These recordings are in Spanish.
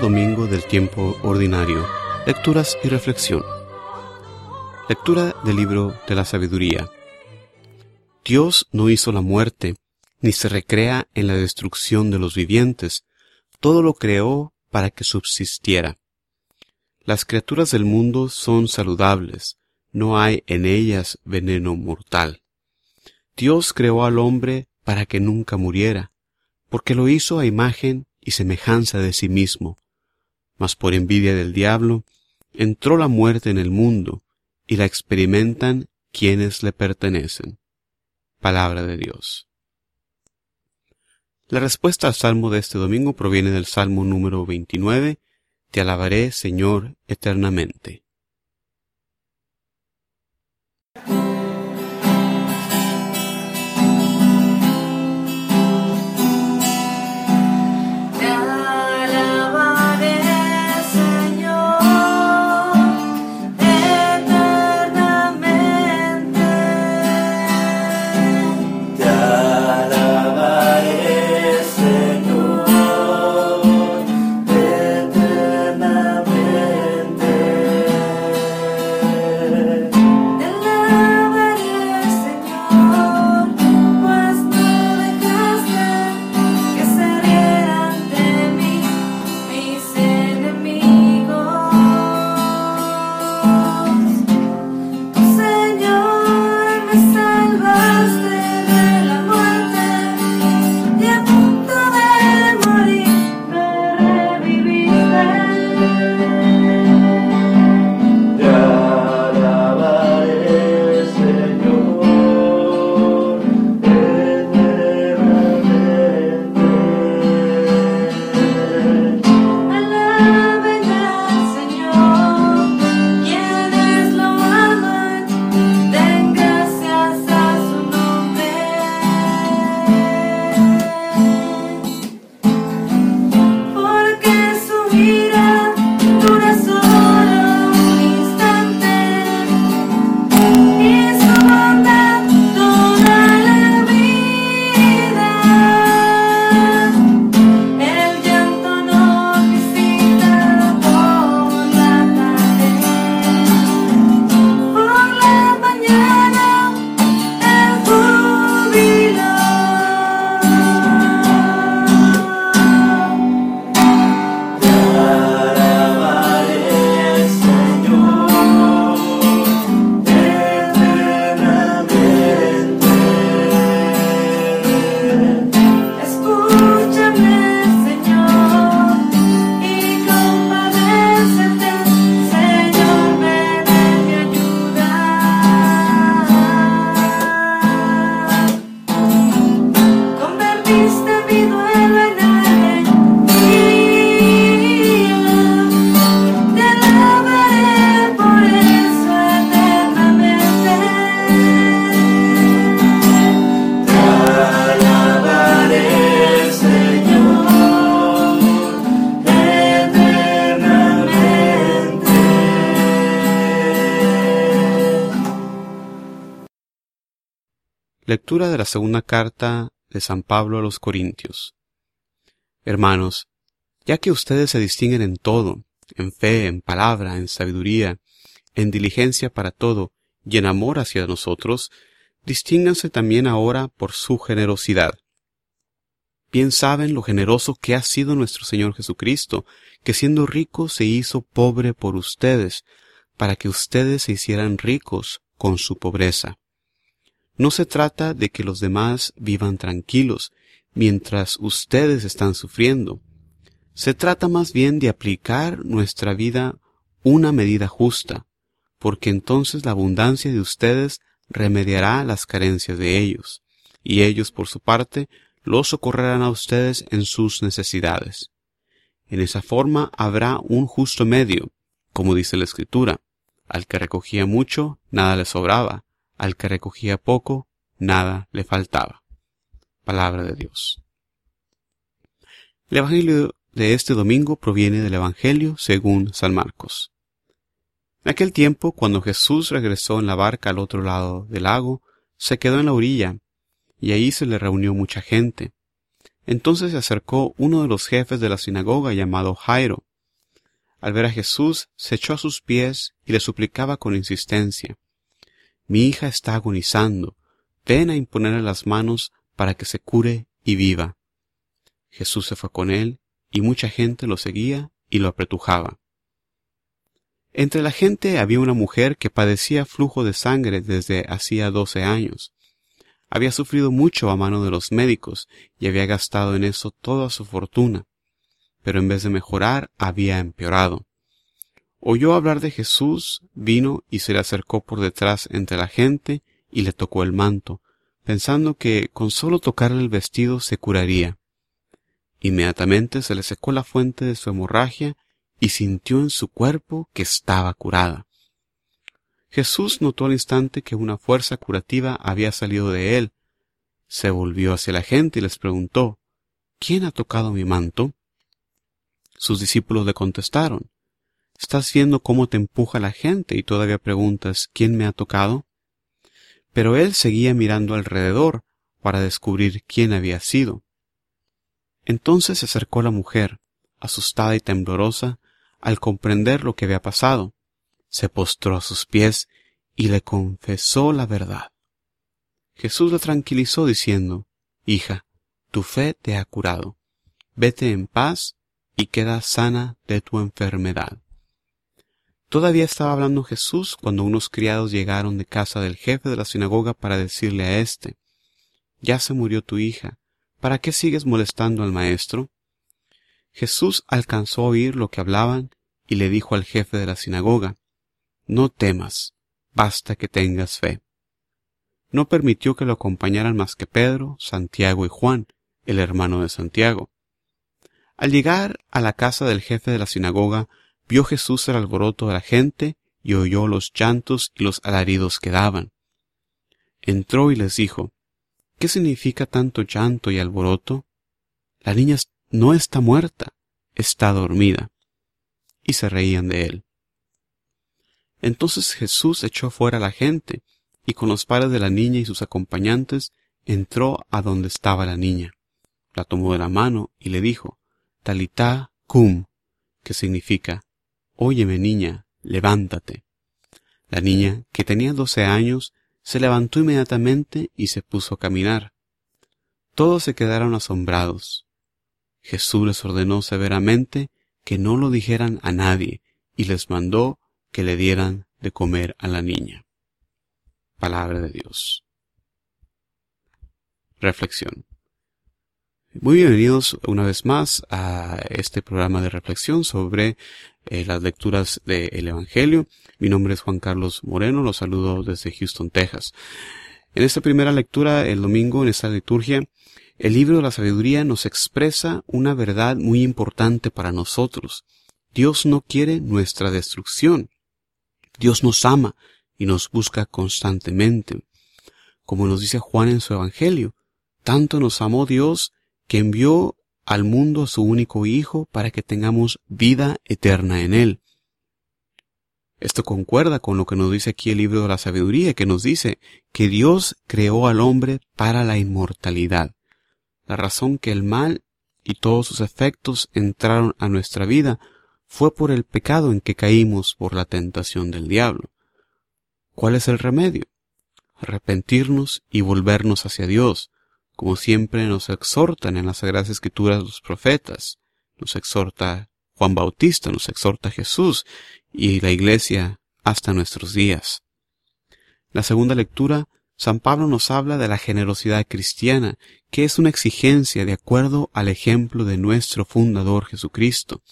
Domingo del tiempo ordinario. Lecturas y reflexión. Lectura del libro de la sabiduría. Dios no hizo la muerte, ni se recrea en la destrucción de los vivientes. Todo lo creó para que subsistiera. Las criaturas del mundo son saludables, no hay en ellas veneno mortal. Dios creó al hombre para que nunca muriera, porque lo hizo a imagen y semejanza de sí mismo. Mas por envidia del diablo, entró la muerte en el mundo, y la experimentan quienes le pertenecen. Palabra de Dios. La respuesta al salmo de este domingo proviene del salmo número 29, Te alabaré, Señor, eternamente. Lectura de la segunda carta de San Pablo a los Corintios. Hermanos, ya que ustedes se distinguen en todo, en fe, en palabra, en sabiduría, en diligencia para todo y en amor hacia nosotros, distínganse también ahora por su generosidad. Bien saben lo generoso que ha sido nuestro Señor Jesucristo, que siendo rico se hizo pobre por ustedes, para que ustedes se hicieran ricos con su pobreza. No se trata de que los demás vivan tranquilos mientras ustedes están sufriendo. Se trata más bien de aplicar nuestra vida una medida justa, porque entonces la abundancia de ustedes remediará las carencias de ellos, y ellos por su parte los socorrerán a ustedes en sus necesidades. En esa forma habrá un justo medio, como dice la Escritura. Al que recogía mucho, nada le sobraba, al que recogía poco, nada le faltaba. Palabra de Dios. El Evangelio de este domingo proviene del Evangelio según San Marcos. En aquel tiempo, cuando Jesús regresó en la barca al otro lado del lago, se quedó en la orilla, y ahí se le reunió mucha gente. Entonces se acercó uno de los jefes de la sinagoga llamado Jairo. Al ver a Jesús, se echó a sus pies y le suplicaba con insistencia, Mi hija está agonizando, ven a imponerle las manos para que se cure y viva. Jesús se fue con él, y mucha gente lo seguía y lo apretujaba. Entre la gente había una mujer que padecía flujo de sangre desde hacía doce años. Había sufrido mucho a mano de los médicos y había gastado en eso toda su fortuna, pero en vez de mejorar había empeorado. Oyó hablar de Jesús, vino y se le acercó por detrás entre la gente y le tocó el manto, pensando que con solo tocarle el vestido se curaría. Inmediatamente se le secó la fuente de su hemorragia y sintió en su cuerpo que estaba curada. Jesús notó al instante que una fuerza curativa había salido de él. Se volvió hacia la gente y les preguntó, ¿Quién ha tocado mi manto? Sus discípulos le contestaron, Estás viendo cómo te empuja la gente y todavía preguntas, ¿quién me ha tocado? Pero él seguía mirando alrededor para descubrir quién había sido. Entonces se acercó la mujer, asustada y temblorosa, al comprender lo que había pasado se postró a sus pies y le confesó la verdad. Jesús la tranquilizó diciendo, Hija, tu fe te ha curado. Vete en paz y queda sana de tu enfermedad. Todavía estaba hablando Jesús cuando unos criados llegaron de casa del jefe de la sinagoga para decirle a éste, Ya se murió tu hija, ¿para qué sigues molestando al maestro? Jesús alcanzó a oír lo que hablaban y le dijo al jefe de la sinagoga, no temas, basta que tengas fe. No permitió que lo acompañaran más que Pedro, Santiago y Juan, el hermano de Santiago. Al llegar a la casa del jefe de la sinagoga, vio Jesús el alboroto de la gente y oyó los llantos y los alaridos que daban. Entró y les dijo, ¿Qué significa tanto llanto y alboroto? La niña no está muerta, está dormida. Y se reían de él. Entonces Jesús echó fuera a la gente, y con los padres de la niña y sus acompañantes entró a donde estaba la niña. La tomó de la mano y le dijo, Talitá cum, que significa, Óyeme niña, levántate. La niña, que tenía doce años, se levantó inmediatamente y se puso a caminar. Todos se quedaron asombrados. Jesús les ordenó severamente que no lo dijeran a nadie y les mandó que le dieran de comer a la niña. Palabra de Dios. Reflexión. Muy bienvenidos una vez más a este programa de reflexión sobre eh, las lecturas del Evangelio. Mi nombre es Juan Carlos Moreno, los saludo desde Houston, Texas. En esta primera lectura, el domingo, en esta liturgia, el libro de la sabiduría nos expresa una verdad muy importante para nosotros. Dios no quiere nuestra destrucción. Dios nos ama y nos busca constantemente. Como nos dice Juan en su Evangelio, tanto nos amó Dios que envió al mundo a su único Hijo para que tengamos vida eterna en Él. Esto concuerda con lo que nos dice aquí el libro de la sabiduría, que nos dice que Dios creó al hombre para la inmortalidad. La razón que el mal y todos sus efectos entraron a nuestra vida fue por el pecado en que caímos por la tentación del diablo. ¿Cuál es el remedio? Arrepentirnos y volvernos hacia Dios, como siempre nos exhortan en las Sagradas Escrituras los profetas, nos exhorta Juan Bautista, nos exhorta Jesús y la Iglesia hasta nuestros días. La segunda lectura, San Pablo nos habla de la generosidad cristiana, que es una exigencia de acuerdo al ejemplo de nuestro fundador Jesucristo.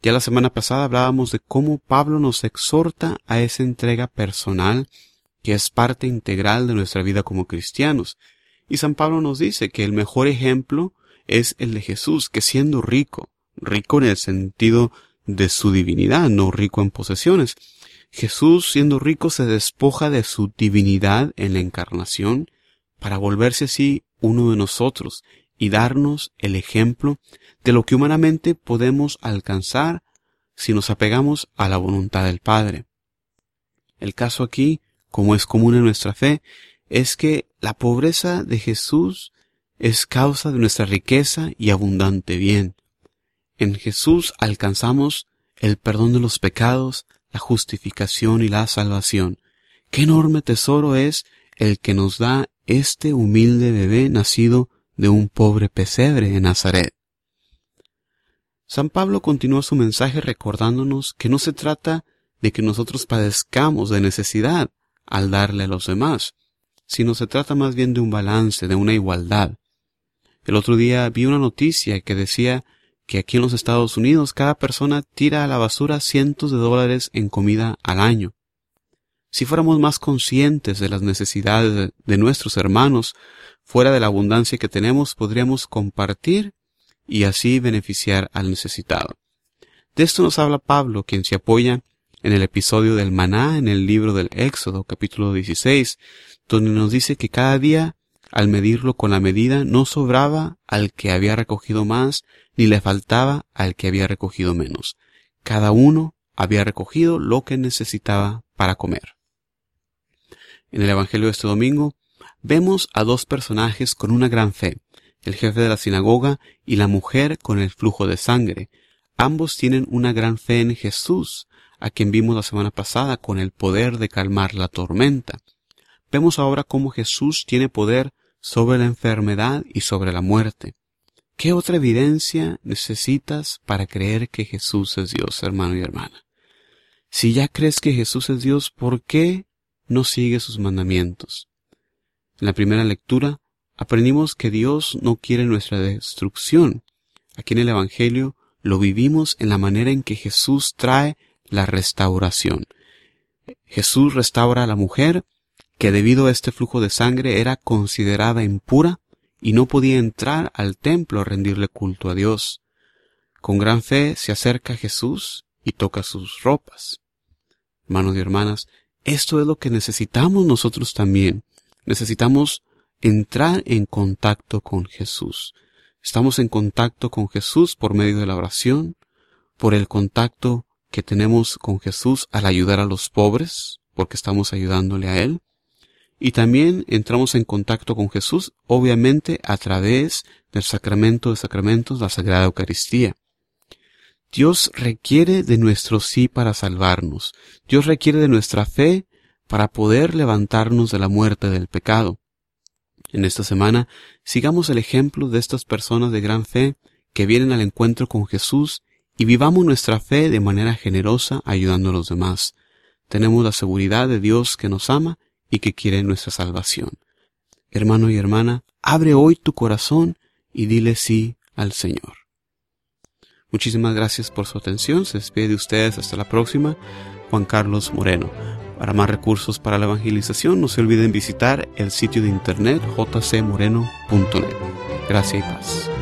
Ya la semana pasada hablábamos de cómo Pablo nos exhorta a esa entrega personal que es parte integral de nuestra vida como cristianos. Y San Pablo nos dice que el mejor ejemplo es el de Jesús, que siendo rico, rico en el sentido de su divinidad, no rico en posesiones, Jesús siendo rico se despoja de su divinidad en la encarnación para volverse así uno de nosotros y darnos el ejemplo de lo que humanamente podemos alcanzar si nos apegamos a la voluntad del Padre. El caso aquí, como es común en nuestra fe, es que la pobreza de Jesús es causa de nuestra riqueza y abundante bien. En Jesús alcanzamos el perdón de los pecados, la justificación y la salvación. Qué enorme tesoro es el que nos da este humilde bebé nacido de un pobre pesebre en Nazaret. San Pablo continúa su mensaje recordándonos que no se trata de que nosotros padezcamos de necesidad al darle a los demás, sino se trata más bien de un balance, de una igualdad. El otro día vi una noticia que decía que aquí en los Estados Unidos cada persona tira a la basura cientos de dólares en comida al año. Si fuéramos más conscientes de las necesidades de nuestros hermanos, fuera de la abundancia que tenemos, podríamos compartir y así beneficiar al necesitado. De esto nos habla Pablo, quien se apoya en el episodio del maná en el libro del Éxodo, capítulo 16, donde nos dice que cada día, al medirlo con la medida, no sobraba al que había recogido más, ni le faltaba al que había recogido menos. Cada uno había recogido lo que necesitaba para comer. En el Evangelio de este domingo vemos a dos personajes con una gran fe, el jefe de la sinagoga y la mujer con el flujo de sangre. Ambos tienen una gran fe en Jesús, a quien vimos la semana pasada con el poder de calmar la tormenta. Vemos ahora cómo Jesús tiene poder sobre la enfermedad y sobre la muerte. ¿Qué otra evidencia necesitas para creer que Jesús es Dios, hermano y hermana? Si ya crees que Jesús es Dios, ¿por qué no sigues sus mandamientos? En la primera lectura aprendimos que Dios no quiere nuestra destrucción. Aquí en el Evangelio lo vivimos en la manera en que Jesús trae la restauración. Jesús restaura a la mujer que debido a este flujo de sangre era considerada impura y no podía entrar al templo a rendirle culto a Dios. Con gran fe se acerca a Jesús y toca sus ropas. Hermanos y hermanas, esto es lo que necesitamos nosotros también. Necesitamos entrar en contacto con Jesús. Estamos en contacto con Jesús por medio de la oración, por el contacto que tenemos con Jesús al ayudar a los pobres, porque estamos ayudándole a Él. Y también entramos en contacto con Jesús, obviamente, a través del sacramento de sacramentos, la Sagrada Eucaristía. Dios requiere de nuestro sí para salvarnos. Dios requiere de nuestra fe para poder levantarnos de la muerte del pecado. En esta semana sigamos el ejemplo de estas personas de gran fe que vienen al encuentro con Jesús y vivamos nuestra fe de manera generosa ayudando a los demás. Tenemos la seguridad de Dios que nos ama y que quiere nuestra salvación. Hermano y hermana, abre hoy tu corazón y dile sí al Señor. Muchísimas gracias por su atención. Se despide de ustedes hasta la próxima. Juan Carlos Moreno. Para más recursos para la evangelización, no se olviden visitar el sitio de internet jcmoreno.net. Gracias y paz.